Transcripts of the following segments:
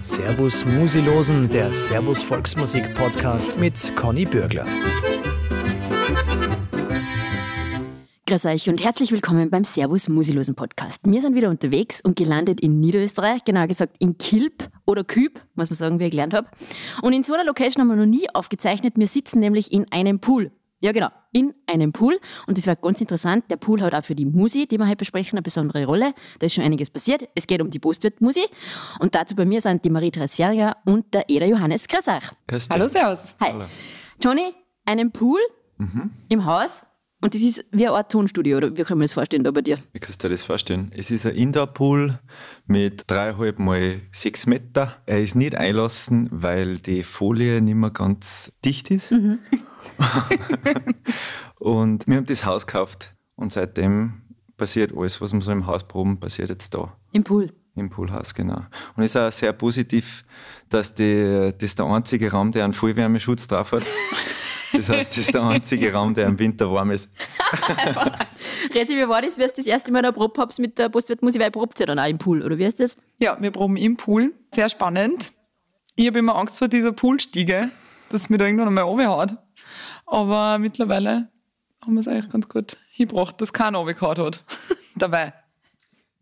Servus Musilosen, der Servus Volksmusik Podcast mit Conny Bürgler. Grüß euch und herzlich willkommen beim Servus Musilosen Podcast. Wir sind wieder unterwegs und gelandet in Niederösterreich, genauer gesagt in Kilp oder Küb, muss man sagen, wie ich gelernt habe. Und in so einer Location haben wir noch nie aufgezeichnet. Wir sitzen nämlich in einem Pool. Ja, genau, in einem Pool. Und das war ganz interessant. Der Pool hat auch für die Musi, die wir heute besprechen, eine besondere Rolle. Da ist schon einiges passiert. Es geht um die Postwirt-Musi. Und dazu bei mir sind die Marie-Therese Ferringer und der Eder Johannes euch. Hallo, Servus. Hi. Johnny, einen Pool im Haus. Und das ist wie eine Art Tonstudio, oder wie kann man das vorstellen da bei dir? Wie kannst du dir das vorstellen? Es ist ein Indoor-Pool mit dreieinhalb mal sechs Meter. Er ist nicht einlassen, weil die Folie nicht mehr ganz dicht ist. und wir haben das Haus gekauft und seitdem passiert alles, was wir so im Haus proben, passiert jetzt da. Im Pool. Im Poolhaus, genau. Und es ist auch sehr positiv, dass die, das der einzige Raum, der einen Vollwärmeschutz drauf hat. Das heißt, das ist der einzige Raum, der im Winter warm ist. Resi, wie war das, wie ihr das erste Mal da probt habt mit der Postwirtmusik? Weil probt ihr dann auch im Pool, oder wie ist das? Ja, wir proben im Pool. Sehr spannend. Ich habe immer Angst vor dieser Poolstiege, dass mir da irgendwann einmal runterhaut. Aber mittlerweile haben wir es eigentlich ganz gut hingebracht, dass keiner runtergehauen hat. Dabei.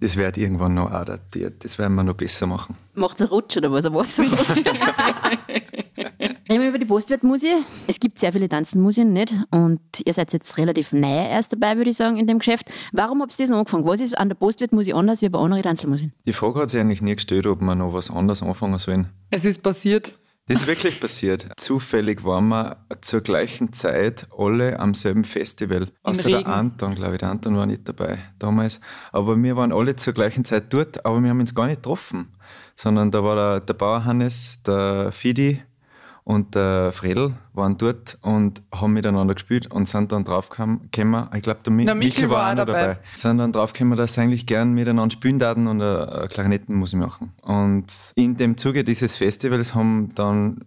Das wird irgendwann noch adaptiert. Das werden wir noch besser machen. Macht ein Rutsch oder was? Ein Wasserrutsch? Reden wir über die Postwirtmusik. Es gibt sehr viele Tanzenmuseen, nicht? Und ihr seid jetzt relativ neu erst dabei, würde ich sagen, in dem Geschäft. Warum habt ihr das noch angefangen? Was ist an der Postwirtmusik anders wie bei anderen Tanzmuseen? Die Frage hat sich eigentlich nie gestellt, ob wir noch was anderes anfangen sollen. Es ist passiert. Das ist wirklich passiert. Zufällig waren wir zur gleichen Zeit alle am selben Festival. Außer Regen. der Anton, glaube ich. Der Anton war nicht dabei damals. Aber wir waren alle zur gleichen Zeit dort, aber wir haben uns gar nicht getroffen. Sondern da war der, der Bauer Hannes, der Fidi und der Fredel waren dort und haben miteinander gespielt und sind dann draufgekommen, ich glaube, der Mi Der Michel war auch dabei. dabei, sind dann draufgekommen, dass sie eigentlich gern miteinander spielen daten und eine, eine Klarinettenmusik machen. Und in dem Zuge dieses Festivals haben dann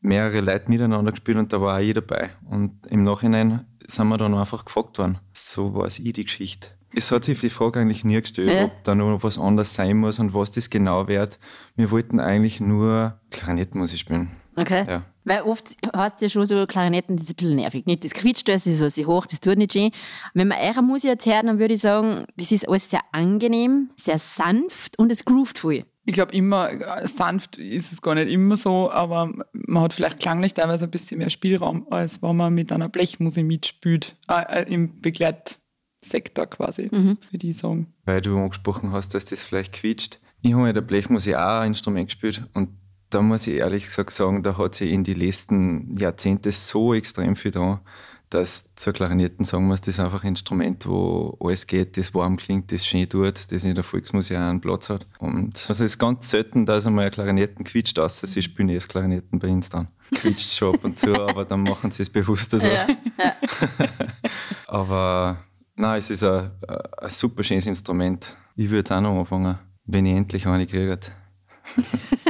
mehrere Leute miteinander gespielt und da war auch ich dabei. Und im Nachhinein sind wir dann einfach gefragt worden. So war es ich die Geschichte. Es hat sich die Frage eigentlich nie gestellt, Ja. ob da noch was anderes sein muss und was das genau wird. Wir wollten eigentlich nur Klarinettenmusik spielen. Okay. Ja. Weil oft heißt es ja schon so, Klarinetten, das ist ein bisschen nervig. Nicht? Das quietscht, das ist so sehr hoch, das tut nicht schön. Wenn man eure Musik jetzt hört, dann würde ich sagen, das ist alles sehr angenehm, sehr sanft und es groovt viel. Ich glaube immer, äh, sanft ist es gar nicht immer so, aber man hat vielleicht klanglich teilweise ein bisschen mehr Spielraum, als wenn man mit einer Blechmusik mitspielt, äh, äh, im Begleitsektor quasi, würde ich sagen. weil du angesprochen hast, dass das vielleicht quietscht. Ich habe in der Blechmusik auch ein Instrument gespielt und da muss ich ehrlich gesagt sagen, da hat sich in die letzten Jahrzehnte so extrem viel da, dass zur Klarinetten sagen muss, das ist einfach ein Instrument, wo alles geht, das warm klingt, das schön tut, das in der Volksmusik auch einen Platz hat. Und also es ist ganz selten, dass einmal eine Klarinetten quietscht, außer sie spielen erst Klarinetten bei uns dann. Quietscht schon ab und zu, aber dann machen sie es bewusster so. Aber nein, es ist ein, ein super schönes Instrument. Ich würde es auch noch anfangen, wenn ich endlich eine kriege.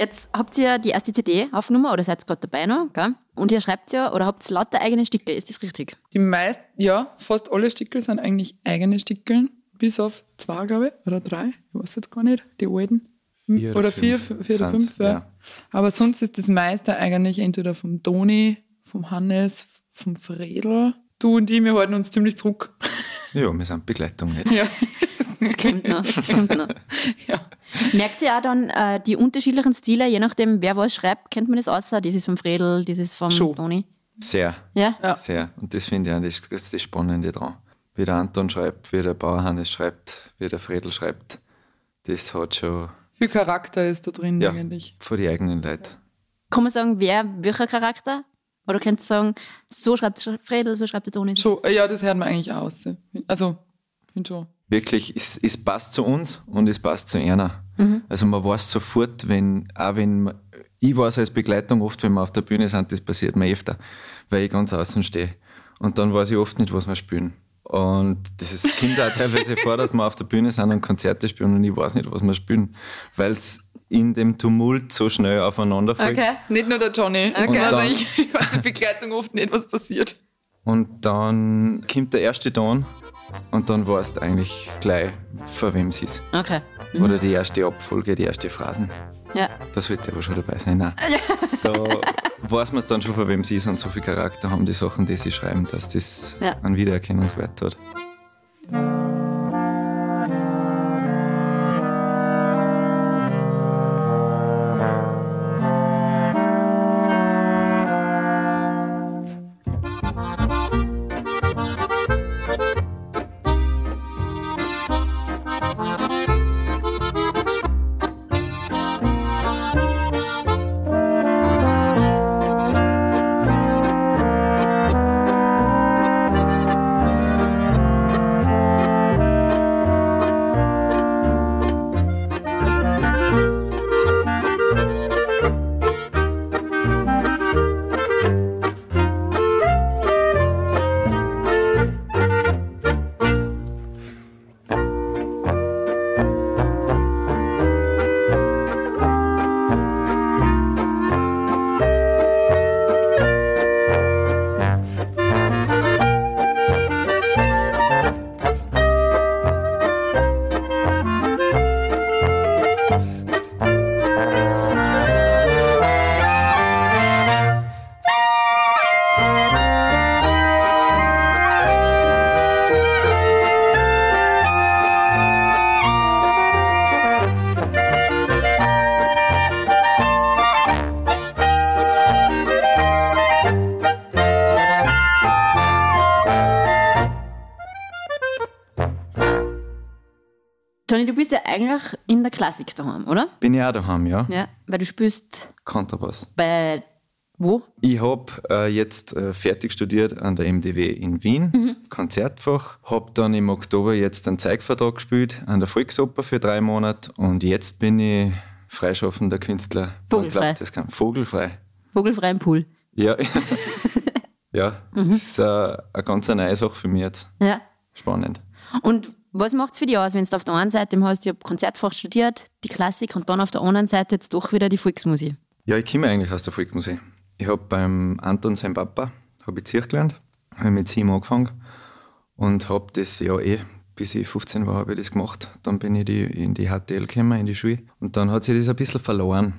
Jetzt habt ihr die erste CD aufgenommen oder seid gerade dabei noch, gell? Und ihr schreibt ja oder habt lauter eigene Stücke, ist das richtig? Die meisten, ja, fast alle Stickel sind eigentlich eigene Stickeln, bis auf zwei, glaube ich, oder drei, ich weiß jetzt gar nicht, die alten. Vier oder oder vier, fünf vier oder fünf, ja. ja. Aber sonst ist das meiste eigentlich entweder vom Toni, vom Hannes, vom Fredel. Du und ich, wir halten uns ziemlich zurück. Ja, wir sind Begleitung nicht. ja. Das kommt noch, das kommt noch. ja. Merkt ihr auch dann äh, die unterschiedlichen Stile, je nachdem, wer was schreibt, kennt man das außer? Das ist vom Fredel, das ist vom Schon. Toni. Sehr, Ja? Ja. sehr. Und das finde ich auch das, das, ist das Spannende dran. Wie der Anton schreibt, wie der Bauer Hannes schreibt, wie der Fredel schreibt, das hat schon Viel Charakter ist da drin ja, eigentlich. von die eigenen Leuten. Kann man sagen, wer welcher Charakter? Oder könnt ihr sagen, so schreibt der Fredel, so schreibt der Toni? So, ja, das hört man eigentlich aus. Also, finde schon. Wirklich, es, es passt zu uns und es passt zu einer. Also man weiß sofort, wenn, auch wenn, man- ich weiß als Begleitung oft, wenn wir auf der Bühne sind, das passiert mir öfter, weil ich ganz außen stehe. Und dann weiß ich oft nicht, was wir spielen. Und das ist, kommt auch teilweise vor, dass wir auf der Bühne sind und Konzerte spielen und ich weiß nicht, was wir spielen, weil es in dem Tumult so schnell aufeinander fällt. Okay. Nicht nur der Johnny. Okay. Also dann- ich, ich weiß in Begleitung oft nicht, was passiert. Und dann kommt der erste Ton und dann weißt du eigentlich gleich, von wem es ist. Okay. Oder die erste Abfolge, die erste Phrasen. Ja. Da sollte aber schon dabei sein. Nein. Da weiß man es dann schon, von wem es ist und so viel Charakter haben die Sachen, die sie schreiben, dass das Ja. einen Wiedererkennungswert hat. Du bist ja eigentlich in der Klassik daheim, oder? Bin ich auch daheim, ja. Ja. Weil du spielst Kontrabass. bei wo? Ich habe äh, jetzt äh, fertig studiert an der MDW in Wien, Konzertfach. Habe dann im Oktober jetzt einen Zeigvertrag gespielt an der Volksoper für drei Monate und jetzt bin ich freischaffender Künstler. Vogelfrei. glaubt, das kann. Vogelfrei. Vogelfrei im Pool. Ja, ja das ist äh, eine ganz neue Sache für mich jetzt. Ja. Spannend. Und was macht es für dich aus, wenn du auf der einen Seite hast, ich habe Konzertfach studiert, die Klassik, und dann auf der anderen Seite jetzt doch wieder die Volksmusik? Ja, ich komme eigentlich aus der Volksmusik. Ich habe beim Anton, sein Papa, habe ich Zirk gelernt, habe mit sieben angefangen und habe das ja eh, bis ich 15 war, habe ich das gemacht. Dann bin ich die, in die HTL gekommen, in die Schule. Und dann hat sich das ein bisschen verloren.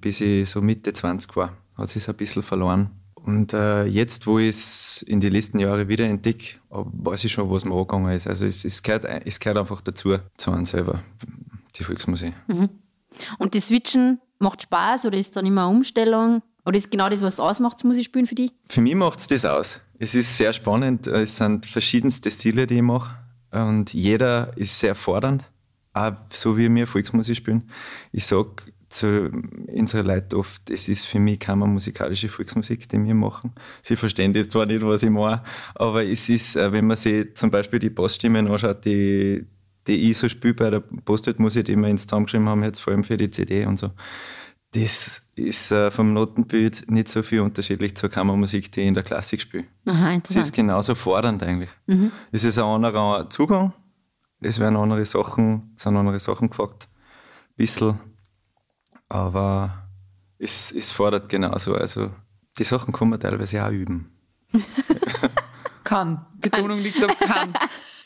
Bis ich so Mitte 20 war, hat sich ein bisschen verloren. Und äh, jetzt, wo ich es in die letzten Jahre wieder entdecke, weiß ich schon, was mir angegangen ist. Also es, es, gehört, es gehört einfach dazu, zu einem selber, die Volksmusik. Und das Switchen macht Spaß oder ist dann immer eine Umstellung? Oder ist genau das, was es ausmacht, das Musik spielen für dich? Für mich macht es das aus. Es ist sehr spannend. Es sind verschiedenste Stile, die ich mache. Und jeder ist sehr fordernd. Auch so wie wir Volksmusik spielen. Ich sage zu unseren Leuten oft, es ist für mich keine musikalische Volksmusik, die wir machen. Sie verstehen das zwar nicht, was ich mache, aber es ist, äh, wenn man sich zum Beispiel die Bassstimmen anschaut, die, die ich so spiele bei der Postweltmusik, die wir ins zusammengeschrieben haben, jetzt vor allem für die CD und so, das ist äh, vom Notenbild nicht so viel unterschiedlich zur Kammermusik, die ich in der Klassik spiele. Aha, Es ist interessant. genauso fordernd eigentlich. Es ist ein anderer Zugang. Es werden andere Sachen, es sind andere Sachen gefragt. Ein bisschen. Aber es, es fordert genauso. Also die Sachen kann man teilweise auch üben. Kann. Betonung liegt auf kann.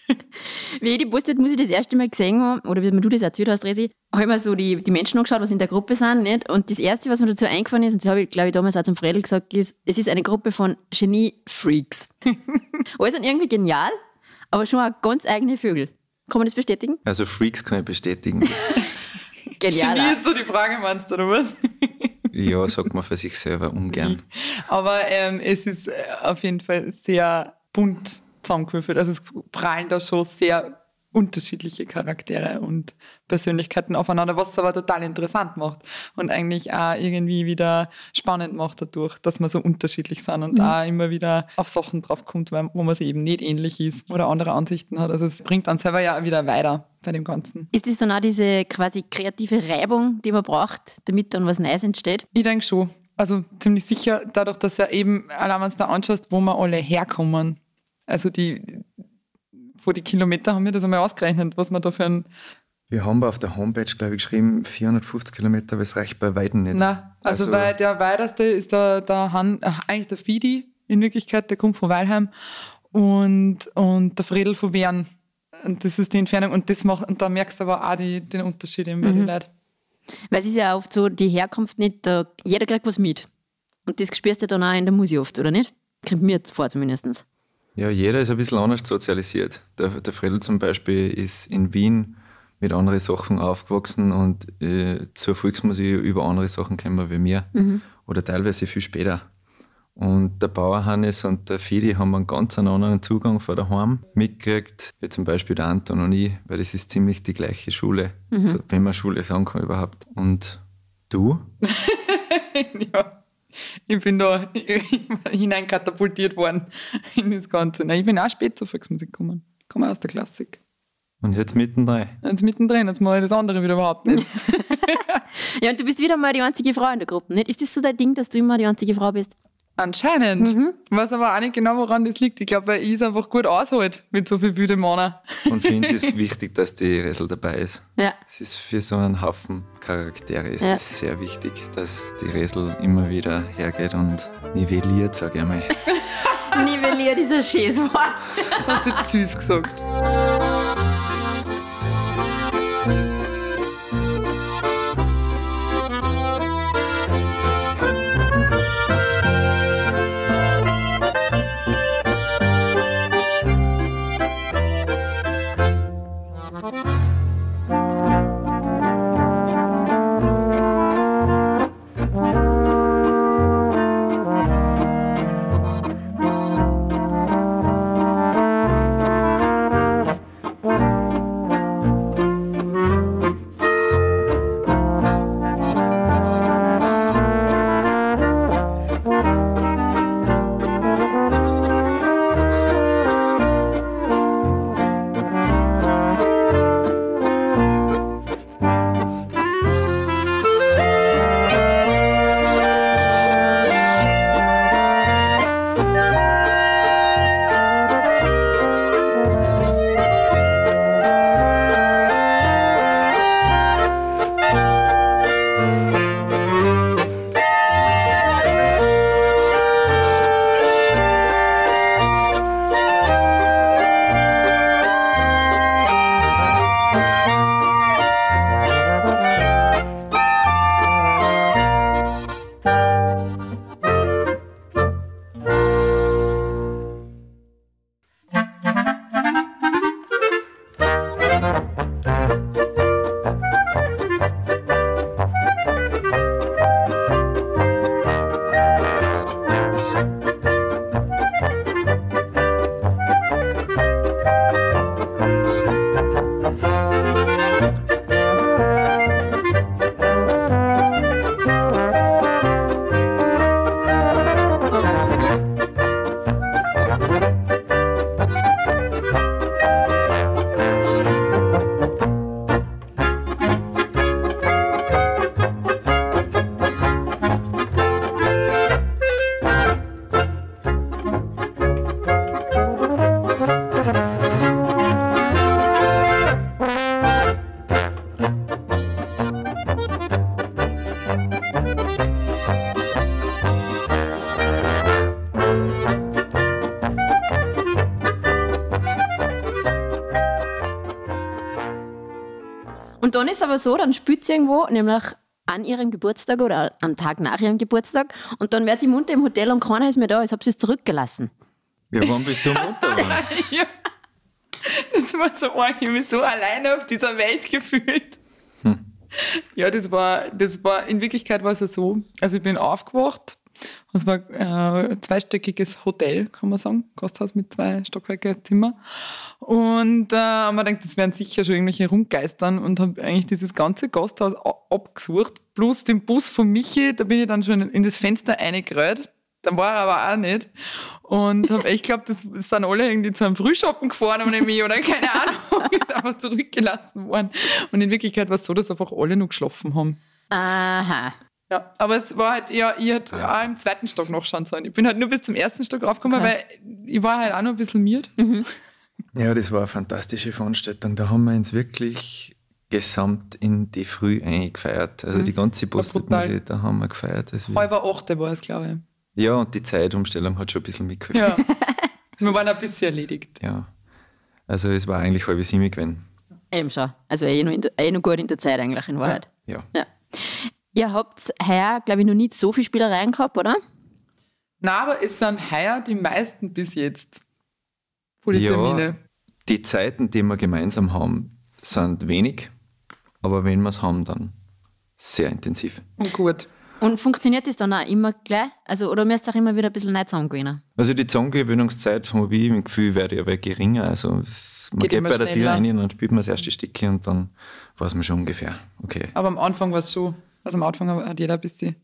Wie ich die Postweltmusik das erste Mal gesehen habe, oder wie du das erzählt hast, Resi, habe ich mir so die, die Menschen angeschaut, was in der Gruppe sind. Nicht? Und das Erste, was mir dazu eingefallen ist, und das habe ich, glaube ich, damals auch zum Fredel gesagt, ist, es ist eine Gruppe von Genie-Freaks. Alle sind irgendwie genial, aber schon auch ganz eigene Vögel. Kann man das bestätigen? Also Freaks kann ich bestätigen. Genial. Genie ist so die Frage, meinst du, oder was? ja, sagt man für sich selber ungern. Aber ähm, es ist äh, auf jeden Fall sehr bunt zusammengewürfelt. Also es prallen da schon sehr unterschiedliche Charaktere und Persönlichkeiten aufeinander, was es aber total interessant macht und eigentlich auch irgendwie wieder spannend macht dadurch, dass wir so unterschiedlich sind und auch immer wieder auf Sachen draufkommt, wo man sich eben nicht ähnlich ist oder andere Ansichten hat. Also es bringt dann selber ja wieder weiter bei dem Ganzen. Ist das dann auch diese quasi kreative Reibung, die man braucht, damit dann was Neues entsteht? Ich denke schon. Also ziemlich sicher, dadurch, dass ja eben, allein wenn du da anschaust, wo wir alle herkommen. Also die, wo die Kilometer haben wir das einmal ausgerechnet, was man da für ein. Wir haben auf der Homepage, glaube ich, geschrieben 450 Kilometer, aber es reicht bei Weitem nicht. Na, also, Also- weil der weiteste ist der, der Han, eigentlich der Fidi in Wirklichkeit, der kommt von Weilheim. und, und der Fredel von Wern. Und das ist die Entfernung. Und, das macht, und da merkst du aber auch die, den Unterschied eben bei den Leuten. Weil es ist ja oft so, die Herkunft nicht, da, jeder kriegt was mit. Und das spürst du dann auch in der Musik oft, oder nicht? Kommt mir jetzt vor zumindest. Ja, jeder ist ein bisschen anders sozialisiert. Der, der Fredel zum Beispiel ist in Wien mit anderen Sachen aufgewachsen und äh, zur Volksmusik über andere Sachen kennen wie mir. Oder teilweise viel später. Und der Bauer Hannes und der Fidi haben einen ganz anderen Zugang von daheim mitgekriegt, wie zum Beispiel der Anton und ich, weil das ist ziemlich die gleiche Schule, so, wenn man Schule sagen kann überhaupt. Und du? ja. Ich bin da hineinkatapultiert worden in das Ganze. Nein, ich bin auch spät zur Volksmusik gekommen. Ich komme aus der Klassik. Und jetzt mittendrin. Jetzt mittendrin, jetzt mache ich das andere wieder überhaupt nicht. Ja, und du bist wieder mal die einzige Frau in der Gruppe, nicht? Ist das so dein Ding, dass du immer die einzige Frau bist? Anscheinend. Ich weiß aber auch nicht genau, woran das liegt. Ich glaube, weil ich es einfach gut aushält mit so viel wilden Männern. Und für uns ist wichtig, dass die Resel dabei ist. Ja. Es ist für so einen Haufen Charaktere ist Ja. das sehr wichtig, dass die Resel immer wieder hergeht und nivelliert, sage ich einmal. Nivellier dieser schönes Wort. Das hast du süß gesagt. Ist aber so, dann spielt sie irgendwo, nämlich an ihrem Geburtstag oder am Tag nach ihrem Geburtstag und dann wird sie munter im Hotel und keiner ist mehr da, als ob sie es zurückgelassen. Ja, wann bist du munter? Ja. Das war so arg, ich habe mich so alleine auf dieser Welt gefühlt. Ja, das war, das war, in Wirklichkeit war es ja so, also ich bin aufgewacht, es war äh, ein zweistöckiges Hotel, kann man sagen, Gasthaus mit zwei Stockwerke Zimmer. Und äh, wir gedacht, das werden sicher schon irgendwelche Rundgeistern und habe eigentlich dieses ganze Gasthaus abgesucht, plus den Bus von Michi, da bin ich dann schon in das Fenster reingerollt. Dann war er aber auch nicht. Und hab echt geglaubt, das sind alle irgendwie zu einem Frühschoppen gefahren ohne mich oder keine Ahnung, ist einfach zurückgelassen worden. Und in Wirklichkeit war es so, dass einfach alle noch geschlafen haben. Aha. Ja, aber es war halt, ja, ich hätte auch im zweiten Stock noch schauen sollen. Ich bin halt nur bis zum ersten Stock raufgekommen, Okay. weil ich war halt auch noch ein bisschen miert. Ja, das war eine fantastische Veranstaltung. Da haben wir uns wirklich gesamt in die Früh eingefeiert. Also die ganze. Postmusik, da haben wir gefeiert. Das Halber achte war es, glaube ja, und die Zeitumstellung hat schon ein bisschen mitgeholfen. ich. Ja. Wir waren ein bisschen erledigt. Ja. Also es war eigentlich halb sieben gewesen. Eben schon. Also eh noch, in der, eh noch gut in der Zeit eigentlich in Wahrheit. Ja. Ja. Ihr habt heuer, glaube ich, noch nicht so viele Spielereien gehabt, oder? Na, aber es sind heuer die meisten bis jetzt. Von den Ja. Termine. Die Zeiten, die wir gemeinsam haben, sind wenig, aber wenn wir es haben, dann sehr intensiv. Und gut. Und funktioniert das dann auch immer gleich? Also, oder müsst ihr auch immer wieder ein bisschen neu zusammengewöhnen? Also die Zusammengewöhnungszeit habe ich im Gefühl, werde aber geringer. Also es, man Geht geht, bei der Tür rein und dann spielt man das erste Stückchen und dann weiß man schon ungefähr, okay, Aber am Anfang war es schon, also am Anfang hat jeder ein bisschen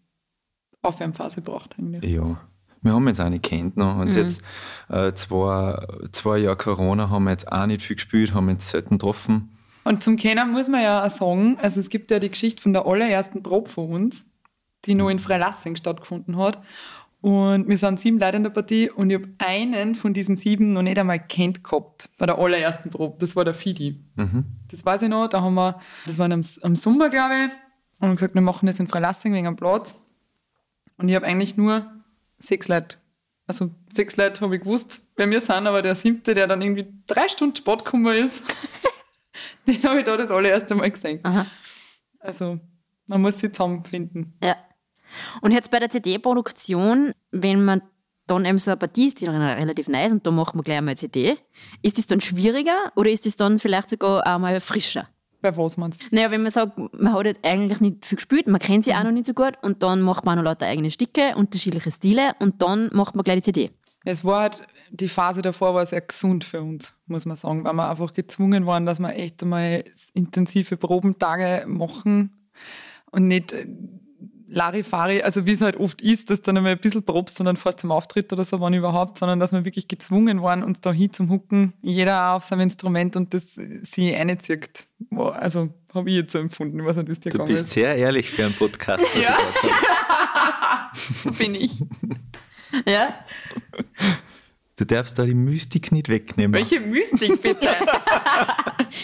Aufwärmphase gebraucht eigentlich. ja. Wir haben jetzt auch nicht kennt noch und jetzt äh, zwei, zwei Jahre Corona haben wir jetzt auch nicht viel gespielt, haben uns selten getroffen. Und zum Kennen muss man ja auch sagen, also es gibt ja die Geschichte von der allerersten Probe von uns, die noch in Freilassing stattgefunden hat. Und wir sind sieben Leute in der Partie und ich habe einen von diesen sieben noch nicht einmal kennt gehabt bei der allerersten Probe. Das war der Fidi. Das weiß ich noch. Da haben wir, das war am, am Sommer, glaube ich, und gesagt, wir machen das in Freilassing wegen am Platz. Und ich habe eigentlich nur sechs Leute, also sechs Leute habe ich gewusst, wer wir sind, aber der siebte, der dann irgendwie drei Stunden Sport gekommen ist, den habe ich da das allererste Mal gesehen. Aha. Also, man muss sie zusammenfinden. Ja. Und jetzt bei der CD-Produktion, wenn man dann eben so eine Partie ist, die relativ neu ist und da macht man gleich einmal eine CD, ist das dann schwieriger oder ist das dann vielleicht sogar einmal frischer? Bei was meinst du? Naja, wenn man sagt, man hat jetzt eigentlich nicht viel gespielt, man kennt sie auch noch nicht so gut und dann macht man auch noch lauter eigene Stücke, unterschiedliche Stile und dann macht man gleich die CD. Es war halt, die Phase davor war sehr gesund für uns, muss man sagen, weil wir einfach gezwungen waren, dass wir echt einmal intensive Probentage machen und nicht äh, Larifari, also wie es halt oft ist, dass du dann einmal ein bisschen probst und dann fährst zum Auftritt oder so, wann überhaupt, sondern dass wir wirklich gezwungen waren, uns da hin zum Hucken, jeder auch auf seinem Instrument und das sie reinzieht. War- Also habe ich jetzt so empfunden, ich weiß nicht, wie es dir Du bist ist. sehr ehrlich für einen Podcast. Ja. So bin ich. Ja? Du darfst da die Mystik nicht wegnehmen. Welche Mystik bitte?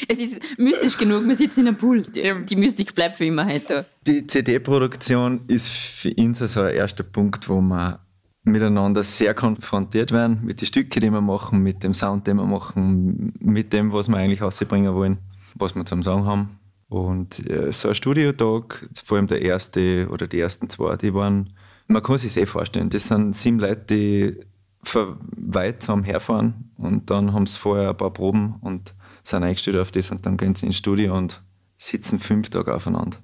Es ist mystisch genug, wir sitzen in einem Pool. Die, die Mystik bleibt für immer halt da. Die CD-Produktion ist für uns so ein erster Punkt, wo wir miteinander sehr konfrontiert werden, mit den Stücken, die wir machen, mit dem Sound, den wir machen, mit dem, was wir eigentlich rausbringen wollen, was wir zum Sagen haben. Und äh, so ein Studiotag, vor allem der erste oder die ersten zwei, die waren, man kann sich eh vorstellen, das sind sieben Leute, die von weit zusammen herfahren und dann haben sie vorher ein paar Proben und sind eingestellt auf das und dann gehen sie ins Studio und sitzen fünf Tage aufeinander.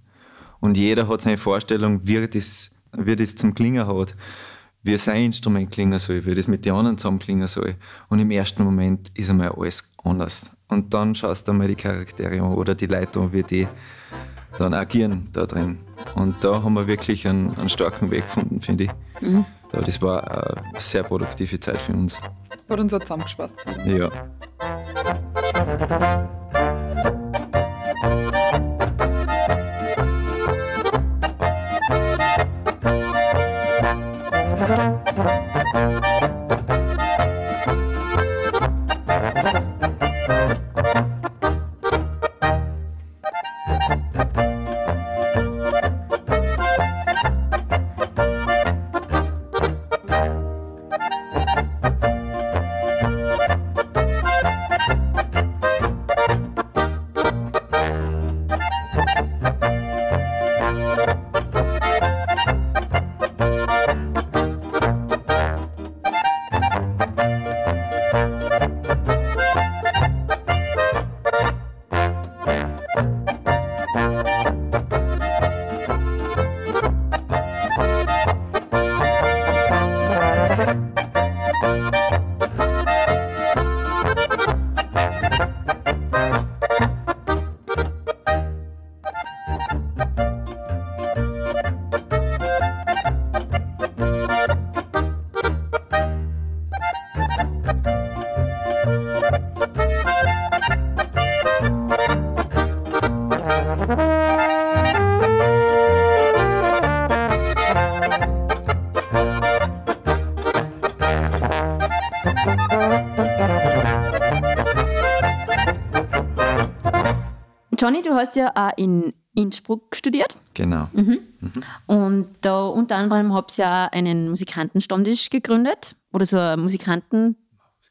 Und jeder hat seine Vorstellung, wie das, wie das zum Klingen hat, wie sein Instrument klingen soll, wie das mit den anderen zusammen klingen soll. Und im ersten Moment ist einmal alles anders. Und dann schaust du einmal die Charaktere an oder die Leute an, wie die dann agieren da drin. Und da haben wir wirklich einen, einen starken Weg gefunden, finde ich. Da, das war eine sehr produktive Zeit für uns. Hat uns auch zusammengespaßt. Ja. Du hast ja auch in Innsbruck studiert Genau. und da unter anderem habt ihr ja einen Musikantenstammtisch gegründet oder so ein Musikanten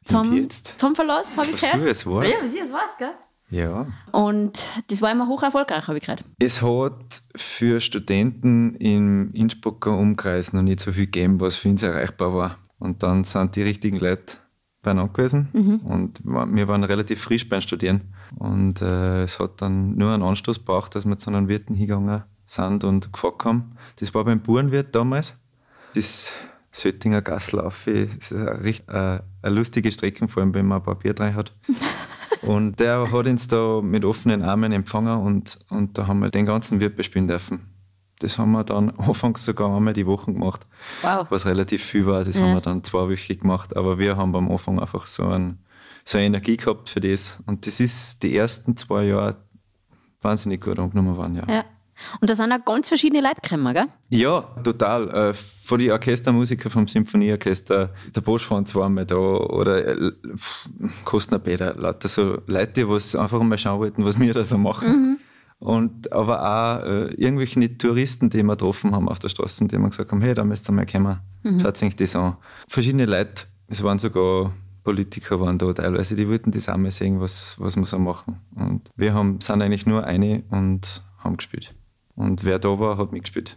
zum, zum Verlass, habe ich Was gehört. du es weißt? Ja, was ich es weiß, gell? Ja. Und das war immer hoch erfolgreich, habe ich gehört. Es hat für Studenten im Innsbrucker Umkreis noch nicht so viel gegeben, was für uns erreichbar war. Und dann sind die richtigen Leute beieinander gewesen und wir waren relativ frisch beim Studieren. Und äh, es hat dann nur einen Anstoß gebraucht, dass wir zu einem Wirten hingegangen sind und gefragt haben. Das war beim Burenwirt damals. Das Söttinger Gaslauf ist eine, richt- äh, eine lustige Strecke, vor allem wenn man ein paar Bier drin hat. Und der hat uns da mit offenen Armen empfangen und, und da haben wir den ganzen Wirt bespielen dürfen. Das haben wir dann anfangs sogar einmal die Woche gemacht, Wow. was relativ viel war. Das Ja. haben wir dann zweiwöchig gemacht. Aber wir haben am Anfang einfach so, ein, so eine Energie gehabt für das. Und das ist die ersten zwei Jahre wahnsinnig gut angenommen worden, ja. Ja. Und da sind auch ganz verschiedene Leute gekommen, gell? Ja, total. Äh, von den Orchestermusikern vom Symphonieorchester, der Bosch war mal da oder äh, Kostner Peter, lauter so Leute, die einfach mal schauen wollten, was wir da so machen. Und aber auch äh, irgendwelche Touristen, die wir getroffen haben auf der Straße, die wir gesagt haben, hey, da müsst ihr mal kommen, schaut euch das an. Verschiedene Leute, es waren sogar Politiker waren da teilweise, die wollten das auch mal sehen, was, was wir so machen. Und wir haben, sind eigentlich nur eine und haben gespielt. Und wer da war, hat mitgespielt.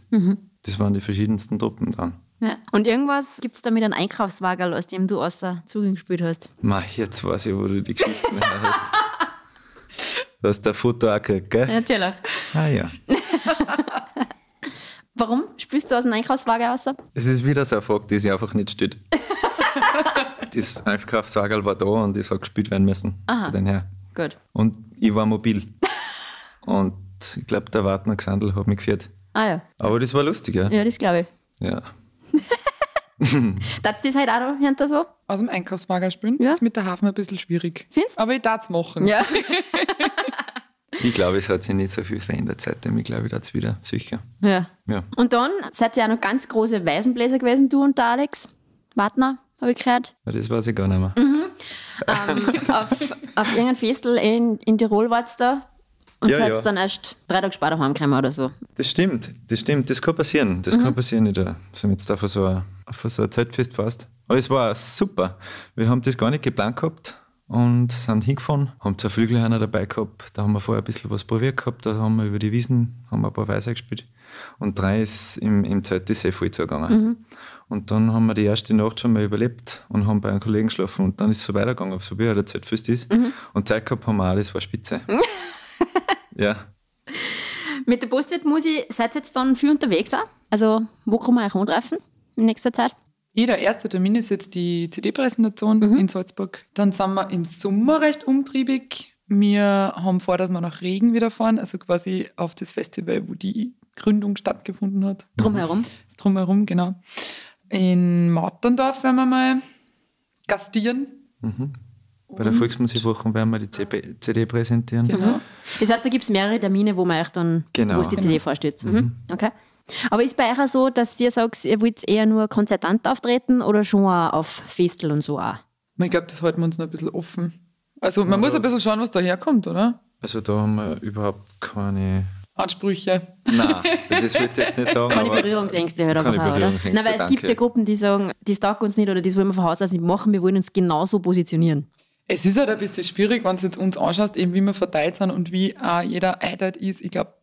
Das waren die verschiedensten Truppen dran. Ja. Und irgendwas gibt es da mit einem Einkaufswagen, aus dem du außer Zugang gespielt hast. Ma, jetzt weiß ich, wo du die Geschichten her hast. Du hast der Foto auch gekriegt, gell? Natürlich. Ah ja. Warum spielst du aus dem Einkaufswagen außer? Es ist wieder so eine Frage, die sich einfach nicht stellt. das Einkaufswagen war da und das hat gespielt werden müssen. Aha. Den her. Gut. Und ich war mobil. und ich glaube, der Wartner Gesandl hat mich geführt. Ah ja. Aber das war lustig, ja. Ja, das glaube ich. Ja. Darfst du das halt auch hinter so? Aus dem Einkaufswagen spielen, Ja. ist mit der Hafen ein bisschen schwierig. Findest du? Aber ich darf es machen. Ja. Ich glaube, es hat sich nicht so viel verändert seitdem. Ich glaube, ich darf es wieder sicher. ja. Ja. Und dann seid ihr auch noch ganz große Weisenbläser gewesen, du und der Alex. Wartner, habe ich gehört. Ja, Das weiß ich gar nicht mehr. Ähm, auf, auf irgendeinem Festel in, in Tirol wart's da. Und Ja, seid ja. dann erst drei Tage später heimgekommen oder so. Das stimmt, das stimmt. Das kann passieren. Das kann passieren, nicht, wenn jetzt auf so ein, auf so ein Zeltfest fährst. Aber es war super. Wir haben das gar nicht geplant gehabt und sind hingefahren, haben zwei Flügelhörner dabei gehabt. Da haben wir vorher ein bisschen was probiert gehabt. Da haben wir über die Wiesen haben wir ein paar Weiser gespielt. Und drei ist im, im Zelt ist eh voll zugegangen. Und dann haben wir die erste Nacht schon mal überlebt und haben bei einem Kollegen geschlafen. Und dann ist es so weitergegangen, so wie halt ein Zeltfest ist. Und Zeit gehabt haben wir auch, das war spitze. ja. Mit der Postwirtmusik seid ihr jetzt dann viel unterwegs auch? Also, wo kann man euch antreffen in nächster Zeit? Jeder erste Termin ist jetzt die CD-Präsentation in Salzburg. Dann sind wir im Sommer recht umtriebig. Wir haben vor, dass wir nach Regen wieder fahren, also quasi auf das Festival, wo die Gründung stattgefunden hat. Drumherum. Das Drumherum, genau. In Marterndorf werden wir mal gastieren. Bei der Volksmusikwoche werden wir die CD präsentieren. Genau. Das heißt, da gibt es mehrere Termine, wo man euch dann, Genau. wo die CD vorstellt. Mhm. Okay. Aber ist bei euch auch so, dass ihr sagt, ihr wollt eher nur konzertant auftreten oder schon auch auf Festel und so auch? Ich glaube, das halten wir uns noch ein bisschen offen. Also man muss ein bisschen schauen, was da herkommt, oder? Also da haben wir überhaupt keine. Ansprüche. Nein, das würde ich jetzt nicht sagen. Keine aber Berührungsängste halt Keine einfach auch, oder? Berührungsängste, Nein, weil es gibt danke. ja Gruppen, die sagen, das taugt uns nicht oder das wollen wir von Haus aus nicht machen, wir wollen uns genauso positionieren. Es ist halt ein bisschen schwierig, wenn du jetzt uns anschaust, eben wie wir verteilt sind und wie auch jeder eingeteilt ist. Ich glaube,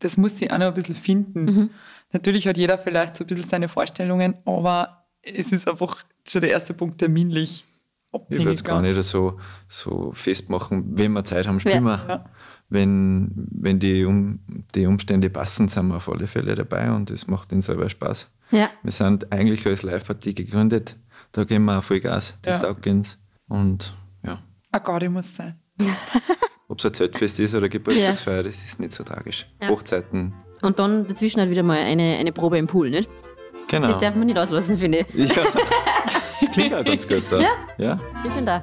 das muss sich auch noch ein bisschen finden. Natürlich hat jeder vielleicht so ein bisschen seine Vorstellungen, aber es ist einfach schon der erste Punkt terminlich Ich würde es gar nicht so, so festmachen. Wenn wir Zeit haben, spielen Ja. wir. Ja. Wenn, wenn die, um, die Umstände passen, sind wir auf alle Fälle dabei und es macht ihnen selber Spaß. Ja. Wir sind eigentlich als Live-Partie gegründet. Da geben wir auch voll Gas. Das Ja. taugt uns. Und ja, Ein Gaudi muss sein. Ob es ein Zeltfest ist oder Geburtstagsfeier, das ist nicht so tragisch. Ja. Hochzeiten, Und dann dazwischen halt wieder mal eine, eine Probe im Pool, nicht? genau. Das darf man nicht auslassen, finde ich. ja. Das klingt auch ganz gut da. Ja. ja? Ich finde auch.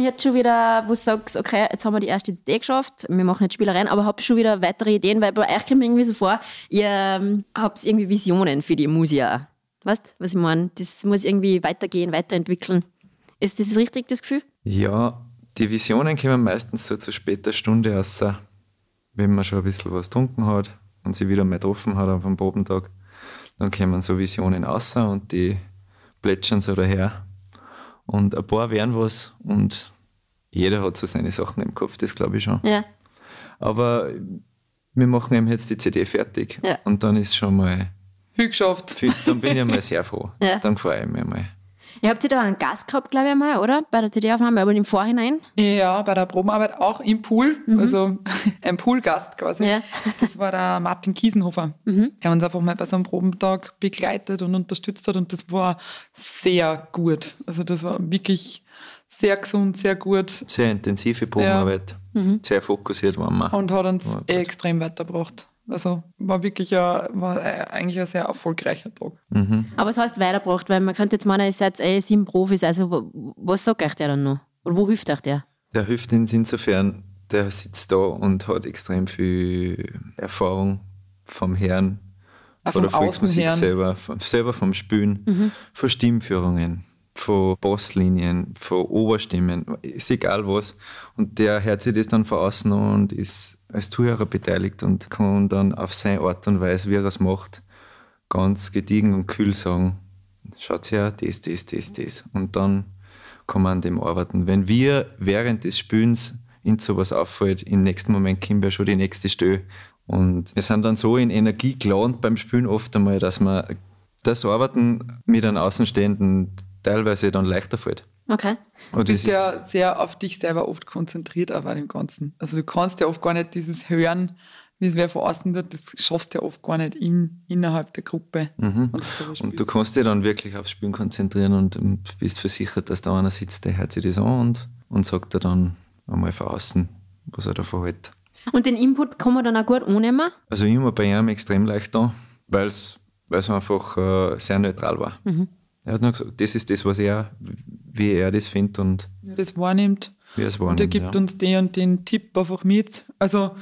Dann jetzt schon wieder, wo du sagst, okay, jetzt haben wir die erste CD geschafft, wir machen jetzt Spielereien, aber habt ihr schon wieder weitere Ideen? Weil bei euch kommt mir irgendwie so vor, ihr ähm, habt irgendwie Visionen für die Musik. Weißt du, was ich meine? Das muss irgendwie weitergehen, weiterentwickeln. Ist das richtig, das Gefühl? Ja, die Visionen kommen meistens so zu später Stunde raus, wenn man schon ein bisschen was getrunken hat und sie wieder mal getroffen hat auf einem Probentag. Dann kommen so Visionen raus und die plätschern so daher. Und ein paar werden was und jeder hat so seine Sachen im Kopf, das glaube ich schon. Ja. Aber wir machen eben jetzt die CD fertig Ja. und dann ist schon mal, Viel geschafft. viel- dann bin ich einmal sehr froh. Ja. Dann freue ich mich einmal. Ihr habt ja da einen Gast gehabt, glaube ich einmal, oder? Bei der CD-Aufnahme, aber im Vorhinein. Ja, bei der Probenarbeit auch im Pool, also ein Poolgast quasi. Ja. Das war der Martin Kiesenhofer. Der uns einfach mal bei so einem Probentag begleitet und unterstützt hat und das war sehr gut. Also das war wirklich sehr gesund, sehr gut Sehr intensive Probenarbeit, sehr fokussiert waren wir. und hat uns gut. extrem weitergebracht. Also war wirklich ein, war eigentlich ein sehr erfolgreicher Tag. Aber es heißt weitergebracht, weil man könnte jetzt meinen, ihr seid eh sieben Profis, also was sagt euch der dann noch? Oder wo hilft euch der? Der hilft uns insofern, der sitzt da und hat extrem viel Erfahrung vom Herrn, Auch von vom der Volksmusik selber, vom, selber vom Spielen, von Stimmführungen, von Basslinien, von Oberstimmen, ist egal was. Und der hört sich das dann von außen und ist als Zuhörer beteiligt und kann dann auf seine Art und Weise, wie er es macht, ganz gediegen und kühl sagen, schaut her, das, das, das, das. Und dann kann man an dem arbeiten. Wenn wir während des Spielens in sowas auffällt, im nächsten Moment kommt ja schon die nächste Stelle. Und wir sind dann so in Energie geladen beim Spielen oft einmal, dass man das Arbeiten mit einem Außenstehenden teilweise dann leichter fällt. Okay. Und Du bist ja sehr auf dich selber oft konzentriert auch bei dem Ganzen. Also du kannst ja oft gar nicht dieses Hören, wie es wer von außen tut, das schaffst du ja oft gar nicht in, innerhalb der Gruppe. selber Und du kannst dich dann wirklich aufs Spielen konzentrieren und bist versichert, dass da einer sitzt, der hört sich das an und, und sagt dir dann einmal von außen, was er davon hält. Und den Input kann man dann auch gut annehmen. Also war bei ihm extrem leicht da, weil es einfach äh, sehr neutral war. Er hat nur gesagt, das ist das, was er, wie er das findet und das wahrnimmt. wie er es Und er wahrnimmt. gibt ja. uns den und den Tipp einfach mit. Also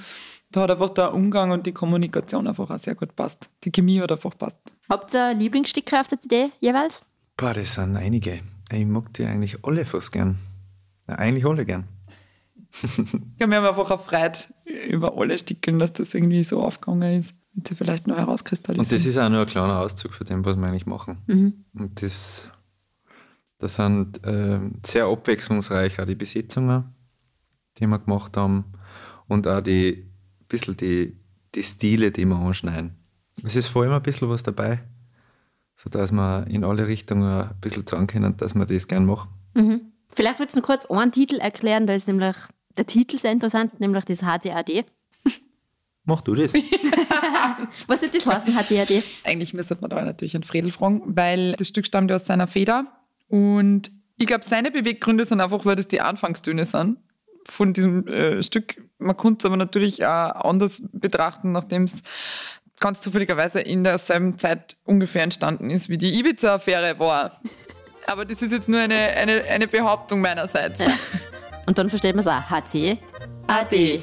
da hat einfach der Umgang und die Kommunikation einfach auch sehr gut passt. Die Chemie hat einfach passt. Habt ihr Lieblingsstücke auf der CD jeweils? Boah, das sind einige. Ich mag die eigentlich alle fast gern. Ja, eigentlich alle gern. Ja, wir haben einfach erfreut über alle Stücke, dass das irgendwie so aufgegangen ist. Und sie vielleicht Und herauskristallisieren. das ist auch nur ein kleiner Auszug von dem, was wir eigentlich machen. Und das, das sind ähm, sehr abwechslungsreich auch die Besetzungen, die wir gemacht haben. Und auch die bisschen die, die Stile, die wir anschneiden. Es ist vor allem ein bisschen was dabei, sodass wir in alle Richtungen ein bisschen sagen können, dass wir das gern machen. Vielleicht würdest du noch kurz einen Titel erklären, da ist nämlich der Titel sehr interessant, nämlich das HCAD. Mach du das. Was ist das heißen, HCAD? Eigentlich müsste man da natürlich einen Fredel fragen, weil das Stück stammt ja aus seiner Feder. Und ich glaube, seine Beweggründe sind einfach, weil das die Anfangstöne sind von diesem äh, Stück. Man konnte es aber natürlich auch anders betrachten, nachdem es ganz zufälligerweise in derselben Zeit ungefähr entstanden ist, wie die Ibiza-Affäre war. Aber das ist jetzt nur eine, eine, eine Behauptung meinerseits. Und dann versteht man es auch. HCAD.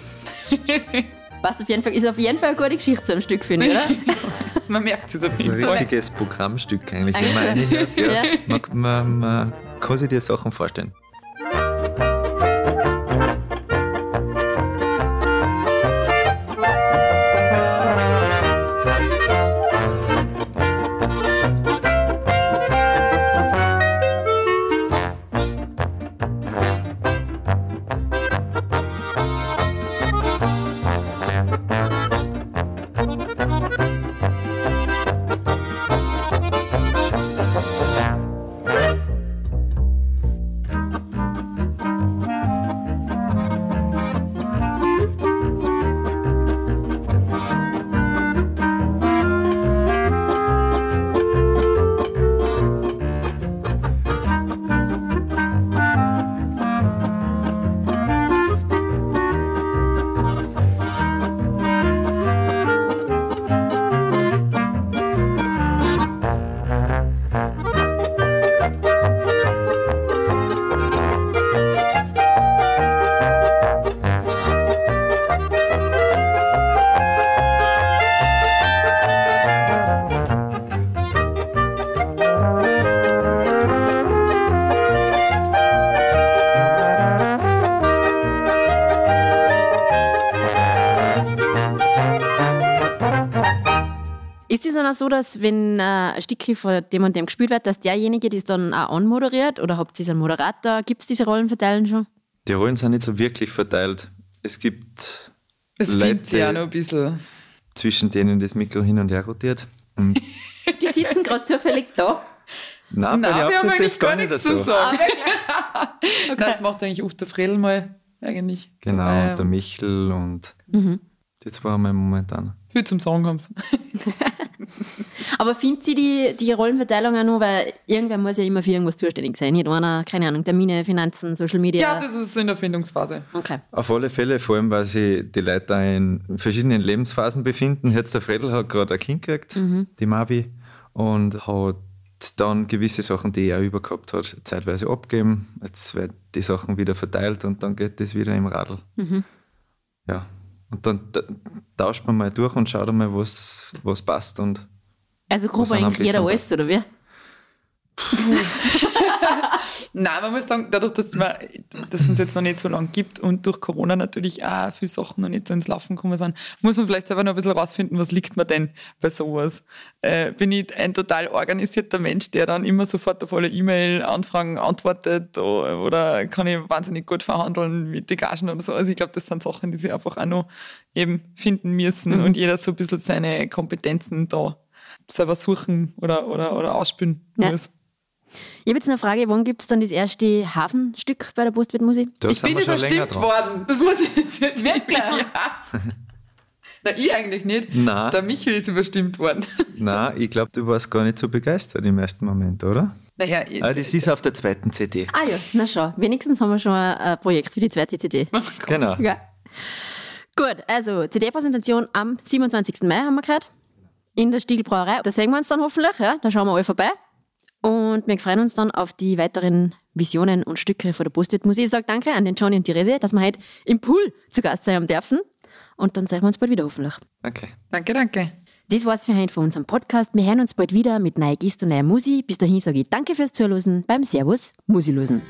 Was auf jeden Fall, ist auf jeden Fall eine gute Geschichte zu einem Stück, finde ich, oder? Also man merkt es auf Das ist jeden ein richtiges Programmstück eigentlich, wenn man reinhört. Ja. Ja. Man, man, man kann sich die Sachen vorstellen. So, dass wenn äh, ein Stück von dem und dem gespielt wird, dass derjenige das dann auch anmoderiert oder habt ihr einen Moderator? Gibt es diese Rollenverteilung schon? Die Rollen sind nicht so wirklich verteilt. Es gibt Es Leute- auch noch ein bisschen. zwischen denen das Mikro hin und her rotiert. Und Die sitzen gerade zufällig da. nein, Nein, wir haben eigentlich gar gar nicht nichts so. zu sagen. Ah, Nein, das macht eigentlich oft der Fredel mal, eigentlich. Genau, und der Michel und Mhm. die zwei haben wir momentan. viel zum Sagen haben sie. Aber findet sie die, die Rollenverteilung auch noch, weil irgendwer muss ja immer für irgendwas zuständig sein. Nicht einer, keine Ahnung, Termine, Finanzen, Social Media. Ja, das ist in der Findungsphase. okay. Auf alle Fälle, vor allem, weil sich die Leute da in verschiedenen Lebensphasen befinden. Jetzt der Fredel hat gerade ein Kind gekriegt, die Mabi, und hat dann gewisse Sachen, die er über gehabt hat, zeitweise abgeben. Jetzt werden die Sachen wieder verteilt und dann geht das wieder im Radl. Ja. Und dann ta- tauscht man mal durch und schaut einmal, was, was passt. Und Also grob eigentlich jeder alles, oder wie? Nein, man muss sagen, dadurch, dass man, dass es uns jetzt noch nicht so lange gibt und durch Corona natürlich auch viele Sachen noch nicht so ins Laufen gekommen sind, muss man vielleicht selber noch ein bisschen rausfinden, was liegt mir denn bei sowas. Äh, bin ich ein total organisierter Mensch, der dann immer sofort auf alle E-Mail-Anfragen antwortet oder kann ich wahnsinnig gut verhandeln mit den Gagen oder so. Also ich glaube, das sind Sachen, die sich einfach auch noch eben finden müssen und jeder so ein bisschen seine Kompetenzen da selber suchen oder, oder, oder ausspülen Ja. muss. Ich habe jetzt eine Frage, wann gibt es dann das erste Hafenstück bei der Postwirtmusik? da Ich bin überstimmt worden. Das muss ich jetzt, jetzt Wirklich? Ja. Na, ich eigentlich nicht. Nein. Der Michael ist überstimmt worden. Nein, ich glaube, du warst gar nicht so begeistert im ersten Moment, oder? Naja, ich, Ah, das ist auf der zweiten CD. Ah ja, na schau, wenigstens haben wir schon ein, ein Projekt für die zweite CD. Genau. Ja. Gut, also CD-Präsentation am 27. Mai haben wir gehört. In der Stiegelbrauerei. Da sehen wir uns dann hoffentlich, ja. Da schauen wir alle vorbei. Und wir freuen uns dann auf die weiteren Visionen und Stücke von der Postwirtmusik. Ich sage danke an den Johnny und Therese, dass wir heute im Pool zu Gast sein haben dürfen. Und dann sehen wir uns bald wieder hoffentlich. Okay. danke, danke. Das war's für heute von unserem Podcast. Wir hören uns bald wieder mit neuer Gist und neuer Musik. Bis dahin sage ich danke fürs Zuhören beim Servus Musilosen.